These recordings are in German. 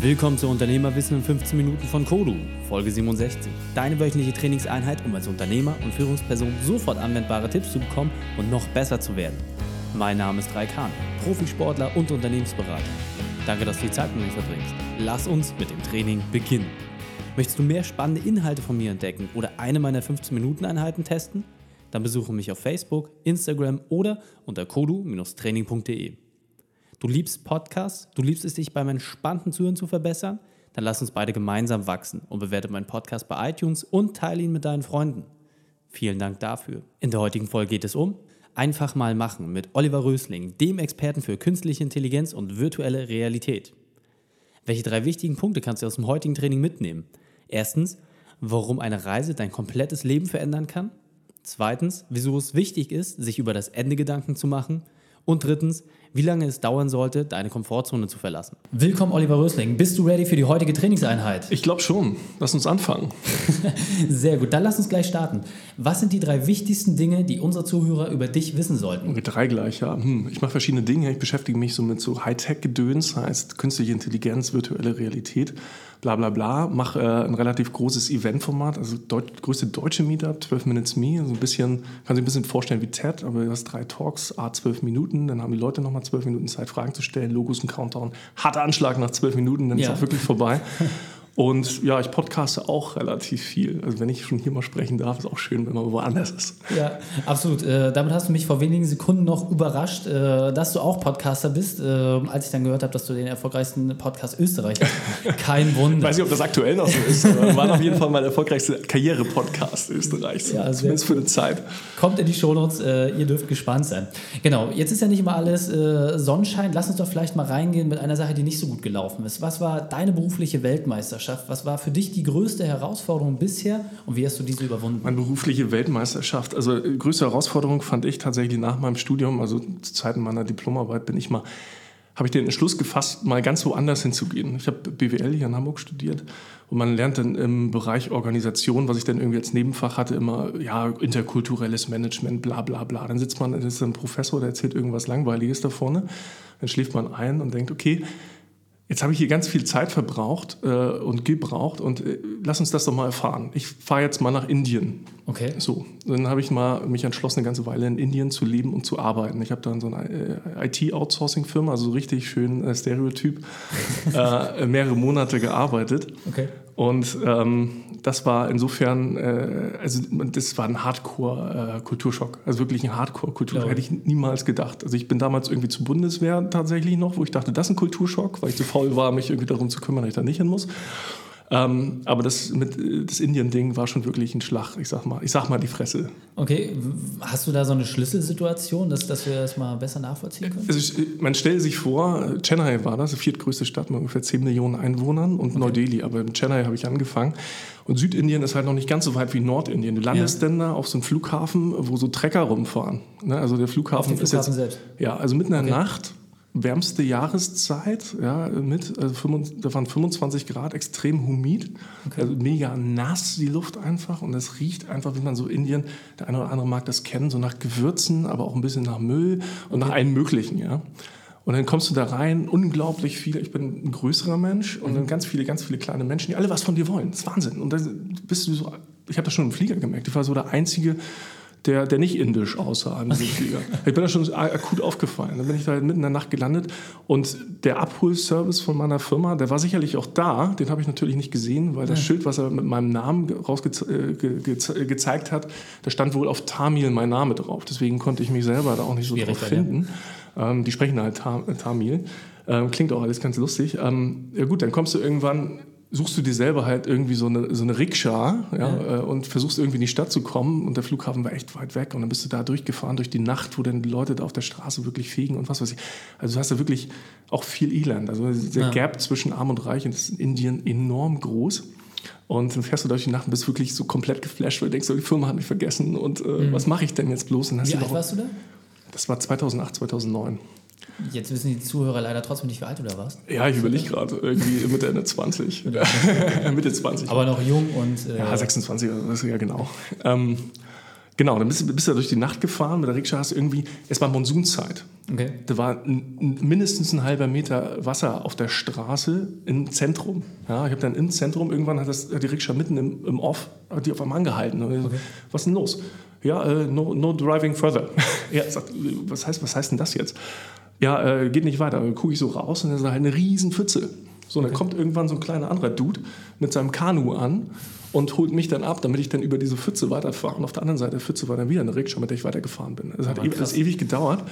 Willkommen zu Unternehmerwissen in 15 Minuten von Kodu, Folge 67. Deine wöchentliche Trainingseinheit, um als Unternehmer und Führungsperson sofort anwendbare Tipps zu bekommen und noch besser zu werden. Mein Name ist Raikhan, Profisportler und Unternehmensberater. Danke, dass du die Zeit mit mir verbringst. Lass uns mit dem Training beginnen. Möchtest du mehr spannende Inhalte von mir entdecken oder eine meiner 15-Minuten-Einheiten testen? Dann besuche mich auf Facebook, Instagram oder unter kodu-training.de. Du liebst Podcasts, du liebst es, dich beim entspannten Zuhören zu verbessern? Dann lass uns beide gemeinsam wachsen und bewerte meinen Podcast bei iTunes und teile ihn mit deinen Freunden. Vielen Dank dafür. In der heutigen Folge geht es um Einfach mal machen mit Oliver Rösling, dem Experten für künstliche Intelligenz und virtuelle Realität. Welche drei wichtigen Punkte kannst du aus dem heutigen Training mitnehmen? Erstens, warum eine Reise dein komplettes Leben verändern kann. Zweitens, wieso es wichtig ist, sich über das Ende Gedanken zu machen. Und drittens, wie lange es dauern sollte, deine Komfortzone zu verlassen. Willkommen, Oliver Rösling. Bist du ready für die heutige Trainingseinheit? Ich glaube schon. Lass uns anfangen. Sehr gut. Dann lass uns gleich starten. Was sind die drei wichtigsten Dinge, die unsere Zuhörer über dich wissen sollten? Okay, drei gleich, ja. Hm, ich mache verschiedene Dinge. Ich beschäftige mich so mit so Hightech-Gedöns, heißt künstliche Intelligenz, virtuelle Realität bla bla bla, mache äh, ein relativ großes Eventformat, also deut größte deutsche Meetup, 12 Minutes Me, so ein bisschen, kann sich ein bisschen vorstellen wie TED, aber du hast drei Talks, a 12 Minuten, dann haben die Leute nochmal 12 Minuten Zeit, Fragen zu stellen, Logos und Countdown, harter Anschlag nach 12 Minuten, dann ja. ist auch wirklich vorbei. Und ja, ich podcaste auch relativ viel. Also wenn ich schon hier mal sprechen darf, ist auch schön, wenn man woanders ist. Ja, absolut. Äh, damit hast du mich vor wenigen Sekunden noch überrascht, äh, dass du auch Podcaster bist. Äh, als ich dann gehört habe, dass du den erfolgreichsten Podcast Österreich hast. Kein Wunder. Ich weiß nicht, ob das aktuell noch so ist, aber war auf jeden Fall mein erfolgreichster Karriere-Podcast Österreichs. Ja, Zumindest für eine Zeit. Kommt in die Shownotes, äh, ihr dürft gespannt sein. Genau, jetzt ist ja nicht immer alles äh, Sonnenschein. Lass uns doch vielleicht mal reingehen mit einer Sache, die nicht so gut gelaufen ist. Was war deine berufliche Weltmeisterschaft? Weltmeisterschaft. Was war für dich die größte Herausforderung bisher und wie hast du diese überwunden? Meine berufliche Weltmeisterschaft. Also äh, größte Herausforderung fand ich tatsächlich nach meinem Studium, also zu Zeiten meiner Diplomarbeit bin ich mal habe ich den Entschluss gefasst, mal ganz woanders hinzugehen. Ich habe BWL hier in Hamburg studiert und man lernt dann im Bereich Organisation, was ich dann irgendwie als Nebenfach hatte, immer, ja, interkulturelles Management, bla bla bla. Dann sitzt man, das ist ein Professor, der erzählt irgendwas Langweiliges da vorne. Dann schläft man ein und denkt, okay, Jetzt habe ich hier ganz viel Zeit verbraucht äh, und gebraucht und äh, lass uns das doch mal erfahren. Ich fahre jetzt mal nach Indien. Okay. So, dann habe ich mal mich entschlossen, eine ganze Weile in Indien zu leben und zu arbeiten. Ich habe dann so eine äh, IT-Outsourcing-Firma, also richtig schön äh, Stereotyp, äh, mehrere Monate gearbeitet. Okay. Und ähm, das war insofern, äh, also das war ein Hardcore-Kulturschock. also wirklich ein Hardcore-Kulturschock. Hätte ich niemals gedacht. Also ich bin damals irgendwie zur Bundeswehr tatsächlich noch, wo ich dachte, das ist ein Kulturschock, weil ich zu faul war, mich irgendwie darum zu kümmern, dass ich da nicht hin muss. Ähm, aber das mit das Indien-Ding war schon wirklich ein Schlag, ich sag mal, ich sag mal die Fresse. Okay, hast du da so eine Schlüsselsituation, dass, dass wir das mal besser nachvollziehen können? Also man stellt sich vor, Chennai war das, die viertgrößte Stadt mit ungefähr 10 Millionen Einwohnern und okay. Neu-Delhi, aber in Chennai habe ich angefangen. Und Südindien ist halt noch nicht ganz so weit wie Nordindien. Du landest ja. dann da auf so einem Flughafen, wo so Trecker rumfahren. Ne? Also der Flughafen, Flughafen ist jetzt, selbst. Ja, also mitten in der okay. Nacht wärmste Jahreszeit, ja, mit, also da waren 25 Grad, extrem humid, okay. also mega nass die Luft einfach und es riecht einfach, wie man so Indien, der eine oder andere mag das kennen, so nach Gewürzen, aber auch ein bisschen nach Müll und nach allem Möglichen, ja. Und dann kommst du da rein, unglaublich viele, ich bin ein größerer Mensch und dann mhm. ganz viele, ganz viele kleine Menschen, die alle was von dir wollen. Das ist Wahnsinn. Und dann bist du so, ich habe das schon im Flieger gemerkt, ich war so der einzige der, der nicht indisch aussah an diesem Flieger. Ich bin da schon akut aufgefallen. Dann bin ich da mitten in der Nacht gelandet und der Abholservice von meiner Firma, der war sicherlich auch da. Den habe ich natürlich nicht gesehen, weil das ja. Schild, was er mit meinem Namen rausgezeigt äh, ge hat, da stand wohl auf Tamil mein Name drauf. Deswegen konnte ich mich selber da auch nicht so Schwierig drauf finden. Ja. Ähm, die sprechen halt Tamil. Ähm, klingt auch alles ganz lustig. Ähm, ja gut, dann kommst du irgendwann suchst du dir selber halt irgendwie so eine, so eine Rikscha ja, ja. Äh, und versuchst irgendwie in die Stadt zu kommen und der Flughafen war echt weit weg und dann bist du da durchgefahren durch die Nacht, wo dann die Leute da auf der Straße wirklich fegen und was weiß ich. Also du hast da wirklich auch viel Elend. Also der ja. Gap zwischen Arm und Reich ist in Indien enorm groß. Und dann fährst du durch die Nacht und bist wirklich so komplett geflasht, weil du denkst, oh, die Firma hat mich vergessen und äh, mhm. was mache ich denn jetzt bloß? Wie alt warst du da? Das war 2008, 2009. Jetzt wissen die Zuhörer leider trotzdem nicht, wie alt du da warst. Ja, ich überlege gerade. Irgendwie Mitte, Ende 20. Mitte 20. Aber noch jung und. Äh ja, 26, das ist ja genau. Ähm, Genau, dann bist, du- bist du durch die Nacht gefahren mit der Rikscha, hast irgendwie, es war Monsunzeit. Okay. Da war mindestens ein halber Meter Wasser auf der Straße im Zentrum. Ja, ich habe dann im Zentrum, irgendwann hat, das, hat die Rikscha mitten im, im Off, hat die auf einmal angehalten. So, Was ist denn los? Ja, äh, no, no driving further. ja, was, heißt, was heißt denn das jetzt? Ja, äh, geht nicht weiter. Dann gucke ich so raus und dann ist da halt eine riesen Pfütze. So, und dann kommt irgendwann so ein kleiner anderer Dude mit seinem Kanu an und holt mich dann ab, damit ich dann über diese Pfütze weiterfahre. Und auf der anderen Seite der Pfütze war dann wieder eine Rikscha, mit der ich weitergefahren bin. Es hat e ewig gedauert.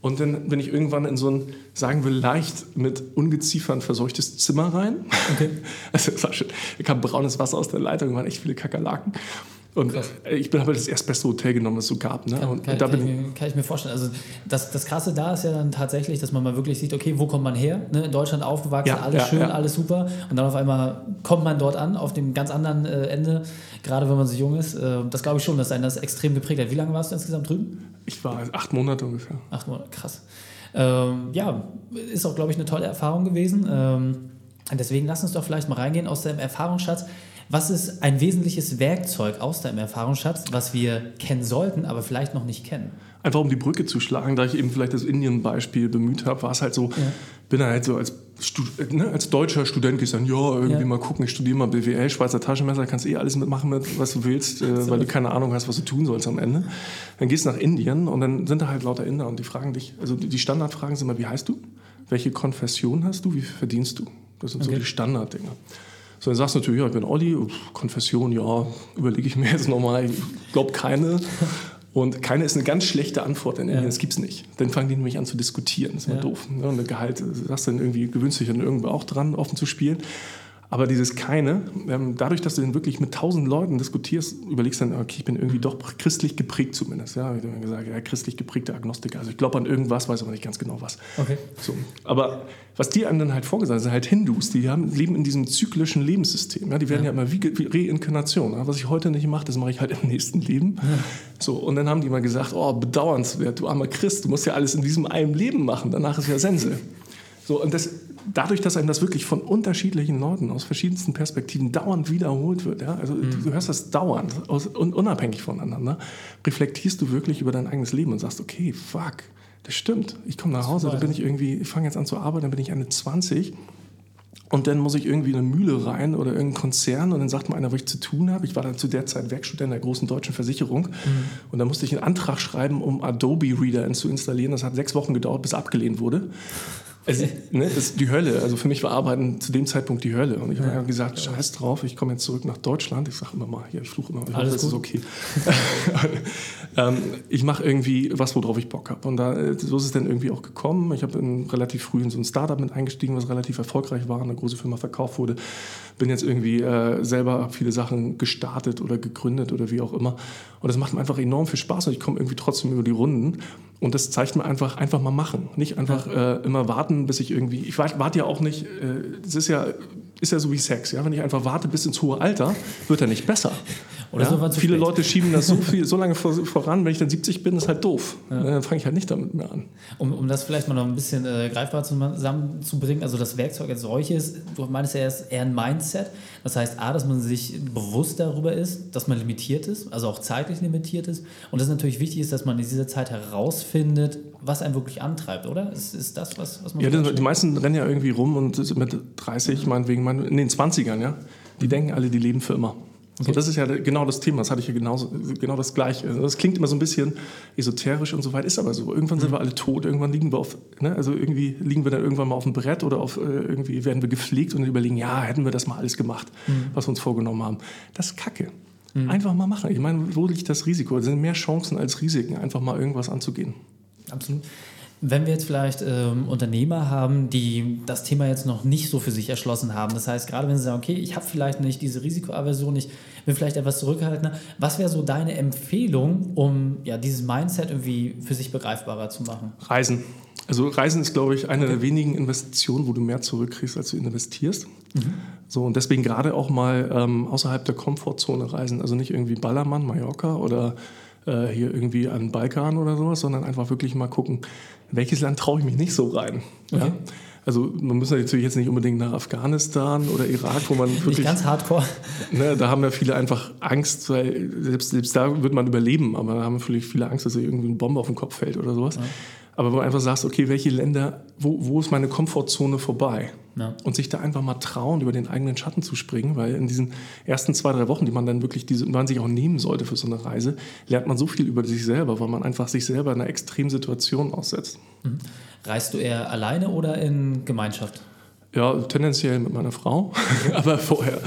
Und dann bin ich irgendwann in so ein, sagen wir leicht, mit Ungeziefern verseuchtes Zimmer rein. Okay. Also das war schön. Da kam braunes Wasser aus der Leitung, waren echt viele Kakerlaken. Und äh, ich bin aber das erstbeste Hotel genommen, das es so gab. Ne? Kann, kann, da kann, ich kann ich mir vorstellen. Also das, das Krasse da ist ja dann tatsächlich, dass man mal wirklich sieht, okay, wo kommt man her? Ne? In Deutschland aufgewachsen, Ja, alles ja, schön, ja. alles super. Und dann auf einmal kommt man dort an, auf dem ganz anderen äh, Ende, gerade wenn man so jung ist. Äh, das glaube ich schon, dass einen das extrem geprägt hat. Wie lange warst du insgesamt drüben? ich war acht Monate ungefähr. Acht Monate, krass. Ähm, ja, ist auch, glaube ich, eine tolle Erfahrung gewesen. Ähm, deswegen lass uns doch vielleicht mal reingehen aus deinem Erfahrungsschatz. Was ist ein wesentliches Werkzeug aus deinem Erfahrungsschatz, was wir kennen sollten, aber vielleicht noch nicht kennen? Einfach um die Brücke zu schlagen, da ich eben vielleicht das Indien-Beispiel bemüht habe, war es halt so, bin da halt so als, ne, als deutscher Student gehst dann, ja, irgendwie Ja. mal gucken, ich studiere mal BWL, Schweizer Taschenmesser, kannst eh alles mitmachen, mit, was du willst, äh, weil du keine Ahnung hast, was du tun sollst am Ende. Dann gehst du nach Indien und dann sind da halt lauter Inder und die fragen dich, also die Standardfragen sind immer, wie heißt du? Welche Konfession hast du? Wie verdienst du? Das sind so Okay. die Standarddinger. So, dann sagst du natürlich, ja, ich bin Olli, Konfession, ja, überlege ich mir jetzt nochmal, ich glaube keine. Und keine ist eine ganz schlechte Antwort in Indien, das gibt's nicht. Dann fangen die nämlich an zu diskutieren, das ist Ja. doof. Ne? Und Gehalt, äh, sagst du dann irgendwie, gewöhnst dich dann irgendwo auch dran, offen zu spielen. Aber dieses keine, ähm, dadurch, dass du dann wirklich mit tausend Leuten diskutierst, überlegst dann, okay, ich bin irgendwie doch christlich geprägt zumindest. Ja, ich habe gesagt, ja, christlich geprägter Agnostiker. Also ich glaube an irgendwas, weiß aber nicht ganz genau was. Okay. So. Aber was die einem dann halt vorgesagt haben, sind halt Hindus, die haben, leben in diesem zyklischen Lebenssystem. Ja? Die werden ja, immer wie, wie Reinkarnation. Ja? Was ich heute nicht mache, das mache ich halt im nächsten Leben. So, und dann haben die mal gesagt, oh, bedauernswert, du armer Christ, du musst ja alles in diesem einen Leben machen, danach ist ja Sense. So, und das, dadurch, dass einem das wirklich von unterschiedlichen Leuten aus verschiedensten Perspektiven dauernd wiederholt wird, ja, also du, du hörst das dauernd, aus, un, unabhängig voneinander, reflektierst du wirklich über dein eigenes Leben und sagst, okay, fuck, das stimmt. Ich komme nach Hause, dann bin ich irgendwie, ich fange jetzt an zu arbeiten, dann bin ich Ende 20 und dann muss ich irgendwie in eine Mühle rein oder irgendeinen Konzern und dann sagt mir einer, was ich zu tun habe. Ich war dann zu der Zeit Werkstudent der großen deutschen Versicherung und dann musste ich einen Antrag schreiben, um Adobe Reader zu installieren. Das hat sechs Wochen gedauert, bis abgelehnt wurde. Also, ne, das ist die Hölle. Also für mich war Arbeiten zu dem Zeitpunkt die Hölle. Und ich habe einfach gesagt, scheiß drauf, ich komme jetzt zurück nach Deutschland. Ich sage immer mal, hier, ich fluche immer, ich Alles das ist okay. ähm, ich mache irgendwie was, worauf ich Bock habe. Und da, äh, so ist es dann irgendwie auch gekommen. Ich habe in- relativ früh in so ein Startup mit eingestiegen, was relativ erfolgreich war, eine große Firma verkauft wurde. Bin jetzt irgendwie äh, selber viele Sachen gestartet oder gegründet oder wie auch immer. Und das macht mir einfach enorm viel Spaß und ich komme irgendwie trotzdem über die Runden. Und das zeigt mir einfach, einfach mal machen. Nicht einfach äh, immer warten, bis ich irgendwie. Ich warte wart ja auch nicht, äh, es ist ja, ist ja so wie Sex. Ja? Wenn ich einfach warte bis ins hohe Alter, wird er nicht besser. Oder ja? so war Viele spät. Leute schieben das so, viel, so lange vor, voran, wenn ich dann 70 bin, ist halt doof. Dann fange ich halt nicht damit mehr an. Um, um das vielleicht mal noch ein bisschen äh, greifbar zusammenzubringen, also das Werkzeug als solches, du meinst ja erst eher ein Mindset. Das heißt, A, dass man sich bewusst darüber ist, dass man limitiert ist, also auch zeitlich limitiert ist. Und das natürlich wichtig ist, dass man in dieser Zeit herausfindet, was einen wirklich antreibt, oder? Ist, ist das, was, was man Ja, das, die meisten rennen ja irgendwie rum und sind mit 30, meinetwegen, mein, in den 20ern, ja. Die denken alle, die leben für immer. So, das ist ja genau das Thema, das hatte ich ja genauso, genau das Gleiche. Also Das klingt immer so ein bisschen esoterisch und so weit, ist aber so. Irgendwann sind wir alle tot, irgendwann liegen wir auf, ne, also irgendwie liegen wir dann irgendwann mal auf dem Brett oder auf, äh, irgendwie werden wir gepflegt und überlegen, ja, hätten wir das mal alles gemacht, was wir uns vorgenommen haben. Das ist Kacke. Einfach mal machen. Ich meine, wo liegt das Risiko? Es sind mehr Chancen als Risiken, einfach mal irgendwas anzugehen. Absolut. Wenn wir jetzt vielleicht ähm, Unternehmer haben, die das Thema jetzt noch nicht so für sich erschlossen haben, das heißt, gerade wenn sie sagen, okay, ich habe vielleicht nicht diese Risikoaversion, ich bin vielleicht etwas zurückhaltender, was wäre so deine Empfehlung, um ja, dieses Mindset irgendwie für sich begreifbarer zu machen? Reisen. Also Reisen ist, glaube ich, eine der wenigen Investitionen, wo du mehr zurückkriegst, als du investierst. So, und deswegen gerade auch mal ähm, außerhalb der Komfortzone reisen. Also nicht irgendwie Ballermann, Mallorca oder äh, hier irgendwie an den Balkan oder sowas, sondern einfach wirklich mal gucken, welches Land traue ich mich nicht so rein. Ja? also man muss natürlich jetzt nicht unbedingt nach Afghanistan oder Irak, wo man wirklich... Nicht ganz hardcore. Ne, da haben ja viele einfach Angst, weil selbst, selbst da wird man überleben, aber da haben natürlich viele Angst, dass irgendwie eine Bombe auf den Kopf fällt oder sowas. Ja. Aber wenn du einfach sagst, okay, welche Länder, wo, wo ist meine Komfortzone vorbei? Ja. Und sich da einfach mal trauen, über den eigenen Schatten zu springen, weil in diesen ersten zwei, drei Wochen, die man dann wirklich, diese, man sich auch nehmen sollte für so eine Reise, lernt man so viel über sich selber, weil man einfach sich selber in einer extremen Situation aussetzt. Mhm. Reist du eher alleine oder in Gemeinschaft? Ja, tendenziell mit meiner Frau. Aber vorher,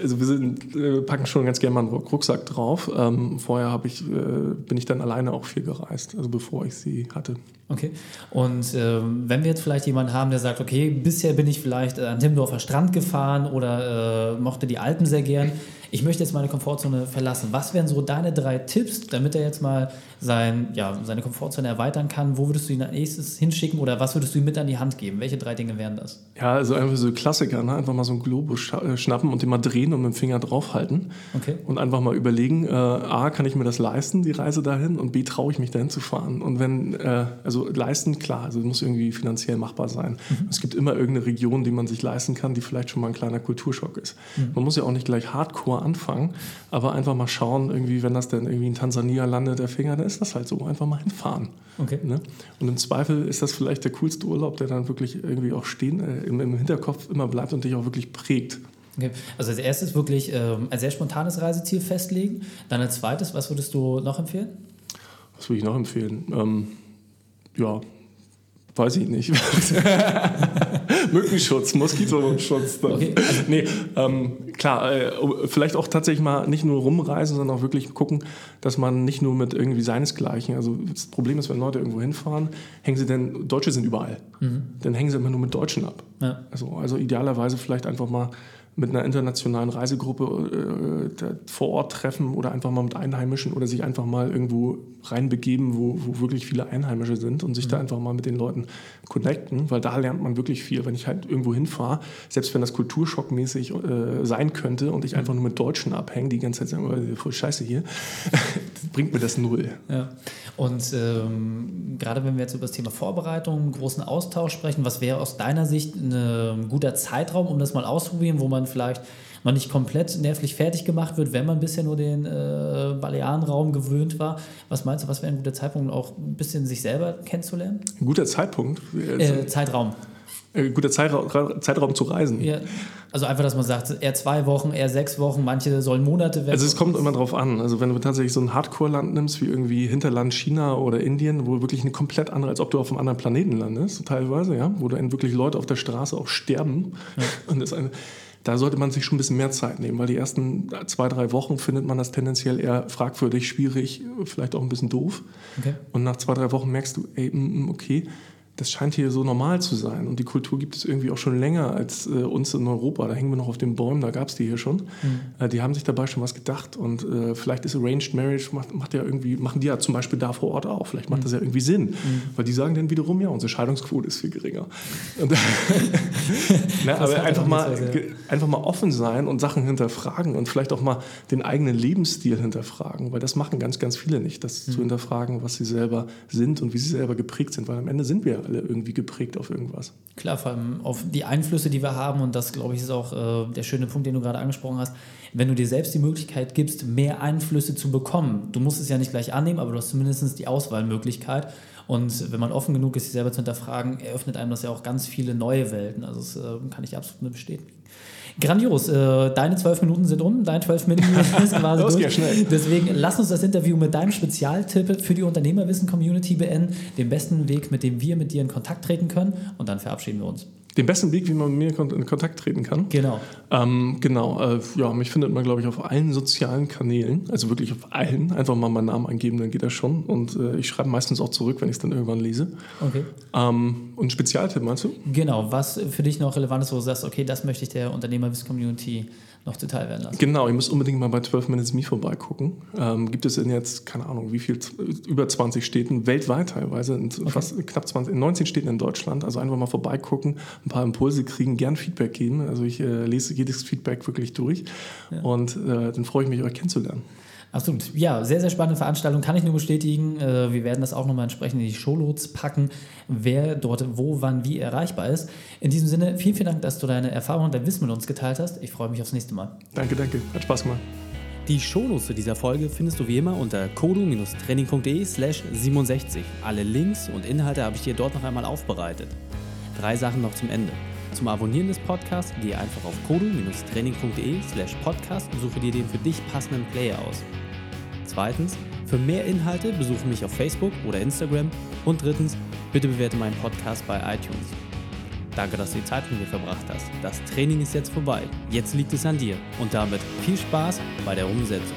also wir sind, packen schon ganz gerne mal einen Rucksack drauf. Ähm, vorher ich, äh, bin ich dann alleine auch viel gereist, also bevor ich sie hatte. Okay. Und äh, wenn wir jetzt vielleicht jemanden haben, der sagt, okay, bisher bin ich vielleicht an Timmendorfer Strand gefahren oder äh, mochte die Alpen sehr gern ich möchte jetzt meine Komfortzone verlassen. Was wären so deine drei Tipps, damit er jetzt mal sein, ja, seine Komfortzone erweitern kann? Wo würdest du ihn als nächstes hinschicken oder was würdest du ihm mit an die Hand geben? Welche drei Dinge wären das? Ja, also einfach so Klassiker, ne? einfach mal so einen Globus äh, schnappen und den mal drehen und mit dem Finger draufhalten. Okay. Und einfach mal überlegen, äh, A, kann ich mir das leisten, die Reise dahin? Und B, traue ich mich dahin zu fahren? Und wenn, äh, also leisten, klar, also muss irgendwie finanziell machbar sein. Mhm. Es gibt immer irgendeine Region, die man sich leisten kann, die vielleicht schon mal ein kleiner Kulturschock ist. Mhm. Man muss ja auch nicht gleich hardcore anfangen, aber einfach mal schauen, irgendwie, wenn das denn irgendwie in Tansania landet, der Finger, dann ist das halt so. Einfach mal hinfahren. Okay. Ne? Und im Zweifel ist das vielleicht der coolste Urlaub, der dann wirklich irgendwie auch stehen, äh, im, im, Hinterkopf immer bleibt und dich auch wirklich prägt. Okay. Also als erstes wirklich ähm, ein sehr spontanes Reiseziel festlegen. Dann als zweites, was würdest du noch empfehlen? Was würde ich noch empfehlen? Ähm, ja, weiß ich nicht. Mückenschutz, Moskitoschutz. Okay. Also, nee, ähm, klar, äh, vielleicht auch tatsächlich mal nicht nur rumreisen, sondern auch wirklich gucken, dass man nicht nur mit irgendwie seinesgleichen, also das Problem ist, wenn Leute irgendwo hinfahren, hängen sie denn, Deutsche sind überall, mhm. dann hängen sie immer nur mit Deutschen ab. Ja. Also, also idealerweise vielleicht einfach mal mit einer internationalen Reisegruppe äh, vor Ort treffen oder einfach mal mit Einheimischen oder sich einfach mal irgendwo reinbegeben, wo, wo wirklich viele Einheimische sind und sich mhm. da einfach mal mit den Leuten connecten, weil da lernt man wirklich viel. Wenn ich halt irgendwo hinfahre, selbst wenn das kulturschockmäßig äh, sein könnte und ich mhm. einfach nur mit Deutschen abhänge, die ganze Zeit sagen, oh, voll scheiße hier, bringt mir das null. Ja. Und ähm, gerade wenn wir jetzt über das Thema Vorbereitung, großen Austausch sprechen, was wäre aus deiner Sicht ein guter Zeitraum, um das mal auszuprobieren, wo man vielleicht noch nicht komplett nervlich fertig gemacht wird, wenn man bisher nur den äh, Balearenraum gewöhnt war. Was meinst du, was wäre ein guter Zeitpunkt, auch ein bisschen sich selber kennenzulernen? Ein guter Zeitpunkt? Äh, Zeitraum. Ein guter Zeitraum, Zeitraum zu reisen. Ja, also einfach, dass man sagt, eher zwei Wochen, eher sechs Wochen, manche sollen Monate weg. Also es kommt immer drauf an. Also wenn du tatsächlich so ein Hardcore-Land nimmst, wie irgendwie Hinterland China oder Indien, wo wirklich eine komplett andere, als ob du auf einem anderen Planeten landest, teilweise, ja, wo dann wirklich Leute auf der Straße auch sterben. Ja. Und das eine, da sollte man sich schon ein bisschen mehr Zeit nehmen, weil die ersten zwei, drei Wochen findet man das tendenziell eher fragwürdig, schwierig, vielleicht auch ein bisschen doof. Okay. Und nach zwei, drei Wochen merkst du, ey, mm, mm, okay, das scheint hier so normal zu sein. Und die Kultur gibt es irgendwie auch schon länger als äh, uns in Europa. Da hängen wir noch auf den Bäumen, da gab es die hier schon. Mhm. Äh, die haben sich dabei schon was gedacht. Und äh, vielleicht ist Arranged Marriage, macht, macht, ja irgendwie, machen die ja zum Beispiel da vor Ort auch. Vielleicht macht mhm. das ja irgendwie Sinn. Mhm. Weil die sagen dann wiederum, ja, unsere Scheidungsquote ist viel geringer. Und, ne, aber einfach mal, einfach mal offen sein und Sachen hinterfragen und vielleicht auch mal den eigenen Lebensstil hinterfragen. Weil das machen ganz, ganz viele nicht, das zu mhm. hinterfragen, was sie selber sind und wie sie selber geprägt sind. Weil am Ende sind wir alle irgendwie geprägt auf irgendwas. Klar, vor allem auf die Einflüsse, die wir haben. Und das, glaube ich, ist auch äh, der schöne Punkt, den du gerade angesprochen hast. Wenn du dir selbst die Möglichkeit gibst, mehr Einflüsse zu bekommen, du musst es ja nicht gleich annehmen, aber du hast zumindest die Auswahlmöglichkeit. Und wenn man offen genug ist, sich selber zu hinterfragen, eröffnet einem das ja auch ganz viele neue Welten. Also das äh, kann ich absolut nur bestätigen. Grandios. Äh, deine zwölf Minuten sind um, dein zwölf Minuten ist quasi durch. Geht schnell. Deswegen lass uns das Interview mit deinem Spezialtipp für die Unternehmerwissen-Community beenden. Den besten Weg, mit dem wir mit dir in Kontakt treten können. Und dann verabschieden wir uns den besten Weg, wie man mit mir in Kontakt treten kann. Genau. Ähm, genau. Äh, ja, mich findet man, glaube ich, auf allen sozialen Kanälen. Also wirklich auf allen. Einfach mal meinen Namen eingeben, dann geht das schon. Und äh, ich schreibe meistens auch zurück, wenn ich es dann irgendwann lese. Okay. Ähm, und Spezialtipp, meinst du? Genau. Was für dich noch relevant ist, wo du sagst, okay, das möchte ich der Unternehmerwiss-Community noch zuteil werden lassen. Genau, ihr müsst unbedingt mal bei 12 Minutes Me vorbeigucken. Ähm, gibt es in jetzt, keine Ahnung, wie viel, über 20 Städten, weltweit teilweise, in okay. fast knapp 20, in 19 Städten in Deutschland. Also einfach mal vorbeigucken, ein paar Impulse kriegen, gern Feedback geben. Also ich äh, lese jedes Feedback wirklich durch ja. und äh, dann freue ich mich, euch kennenzulernen. Absolut. Ja, sehr, sehr spannende Veranstaltung, kann ich nur bestätigen. Äh, wir werden das auch nochmal entsprechend in die Shownotes packen, wer dort wo, wann, wie erreichbar ist. In diesem Sinne, vielen, vielen Dank, dass du deine Erfahrungen und dein Wissen mit uns geteilt hast. Ich freue mich aufs nächste Mal. Danke, danke. Hat Spaß gemacht. Die Shownotes zu dieser Folge findest du wie immer unter kodu-training.de slash 67. Alle Links und Inhalte habe ich dir dort noch einmal aufbereitet. Drei Sachen noch zum Ende. Zum Abonnieren des Podcasts gehe einfach auf kodu-training.de slash podcast und suche dir den für dich passenden Player aus. Zweitens, für mehr Inhalte besuche mich auf Facebook oder Instagram. Und drittens, bitte bewerte meinen Podcast bei iTunes. Danke, dass du die Zeit mit mir verbracht hast. Das Training ist jetzt vorbei. Jetzt liegt es an dir. Und damit viel Spaß bei der Umsetzung.